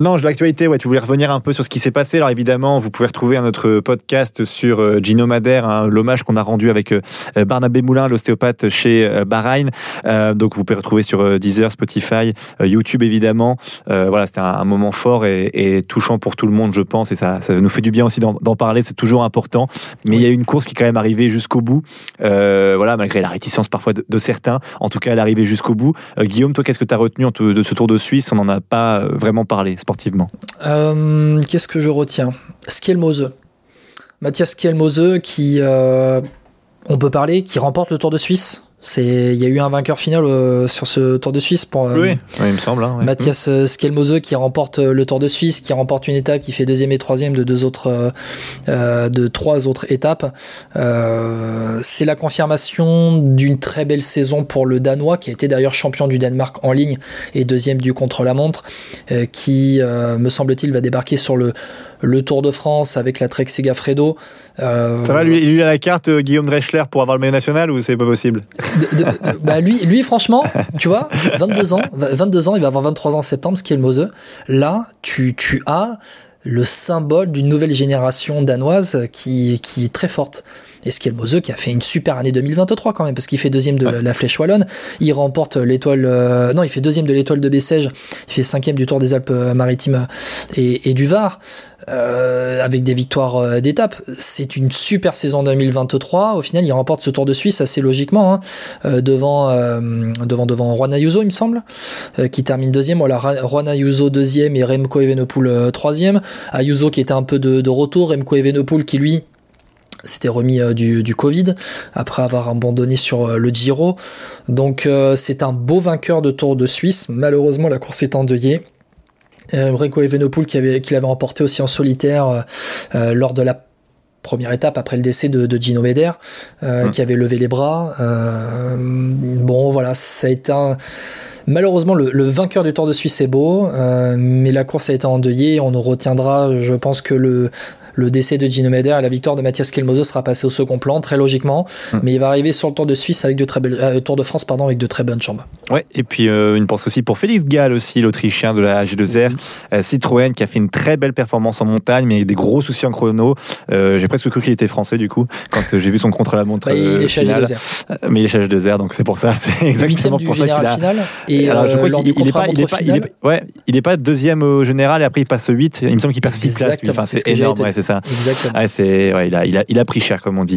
Non, je l'actualité, ouais, tu voulais revenir un peu sur ce qui s'est passé. Alors évidemment, vous pouvez retrouver notre podcast sur euh, Gino Madère, hein, l'hommage qu'on a rendu avec euh, Barnabé Moulin, l'ostéopathe chez euh, Bahreïn. donc vous pouvez retrouver sur Deezer, Spotify, YouTube évidemment. voilà, c'était un, moment fort et, touchant pour tout le monde, je pense, et ça, ça nous fait du bien aussi d'en parler. C'est toujours important. Mais il y a une course qui est quand même arrivée jusqu'au bout. voilà, malgré la réticence parfois de, certains. En tout cas, elle est arrivée jusqu'au bout. Guillaume, toi, qu'est-ce que tu as retenu de ce Tour de Suisse? On n'en a pas vraiment parlé sportivement euh, Qu'est-ce que je retiens? Skelmose. Mathias Skelmose qui, euh, on peut parler, qui remporte le Tour de Suisse? Il y a eu un vainqueur final euh, sur ce Tour de Suisse pour euh, oui, il me semble. Hein, Mathias euh, Skelmose qui remporte le Tour de Suisse, qui remporte une étape, qui fait deuxième et troisième de deux autres, de trois autres étapes. c'est la confirmation d'une très belle saison pour le Danois, qui a été d'ailleurs champion du Danemark en ligne et deuxième du contre-la-montre, qui, me semble-t-il, va débarquer sur le le Tour de France avec la Trek Segafredo. Euh, Ça va, lui, a la carte euh, Guillaume Dreschler pour avoir le maillot national ou c'est pas possible? Bah lui, lui, franchement, tu vois, 22 ans, 22 ans, il va avoir 23 ans en septembre, ce qui est le Moseux. Là, tu, tu as le symbole d'une nouvelle génération danoise qui, qui est très forte. Et Skelmose qui a fait une super année 2023 quand même, parce qu'il fait deuxième de la Flèche Wallonne, il remporte l'étoile, euh, non, il fait deuxième de l'étoile de Bessèges, il fait cinquième du Tour des Alpes-Maritimes et, et, du Var. Euh, avec des victoires euh, d'étape. C'est une super saison 2023. Au final, il remporte ce Tour de Suisse assez logiquement hein, euh, devant, devant devant Juan Ayuso, il me semble, qui termine deuxième. Voilà, Juan Ayuso deuxième et Remco Evenepoel troisième. Ayuso qui était un peu de, de retour, Remco Evenepoel qui lui c'était remis euh, du, du, Covid après avoir abandonné sur euh, le Giro. Donc euh, c'est un beau vainqueur de Tour de Suisse. Malheureusement, la course est endeuillée. Remco Evenepoel qui avait, qui l'avait emporté aussi en solitaire lors de la première étape après le décès de, de Gino Meder, hum. qui avait levé les bras. bon, voilà, ça a été un Malheureusement, le, le, vainqueur du Tour de Suisse est beau, euh, mais la course a été endeuillée. On nous retiendra, je pense que le le décès de Gino Meder et la victoire de Mathias Kelmozo sera passé au second plan, très logiquement. Hmm. Mais il va arriver sur le Tour de Suisse avec de très belles, euh, Tour de France pardon avec de très bonnes jambes. Ouais. Et puis euh, une pense aussi pour Félix Gall aussi, l'Autrichien de la G2R, euh, Citroën qui a fait une très belle performance en montagne, mais avec des gros soucis en chrono. j'ai presque cru qu'il était français du coup quand j'ai vu son contre la montre. Bah, il est chez G2R. Mais il est chez G2R, donc c'est pour ça. C'est exactement pour ça qu'il a. Final, et Alors, je crois qu'il est pas, il est pas, il est, ouais, il est pas deuxième au général et après il passe 8 Il me semble qu'il perd 6 places. Enfin, c'est énorme. Ouais, c'est ça. Exactement c'est, ouais, il, a, il, a, il a pris cher, comme on dit.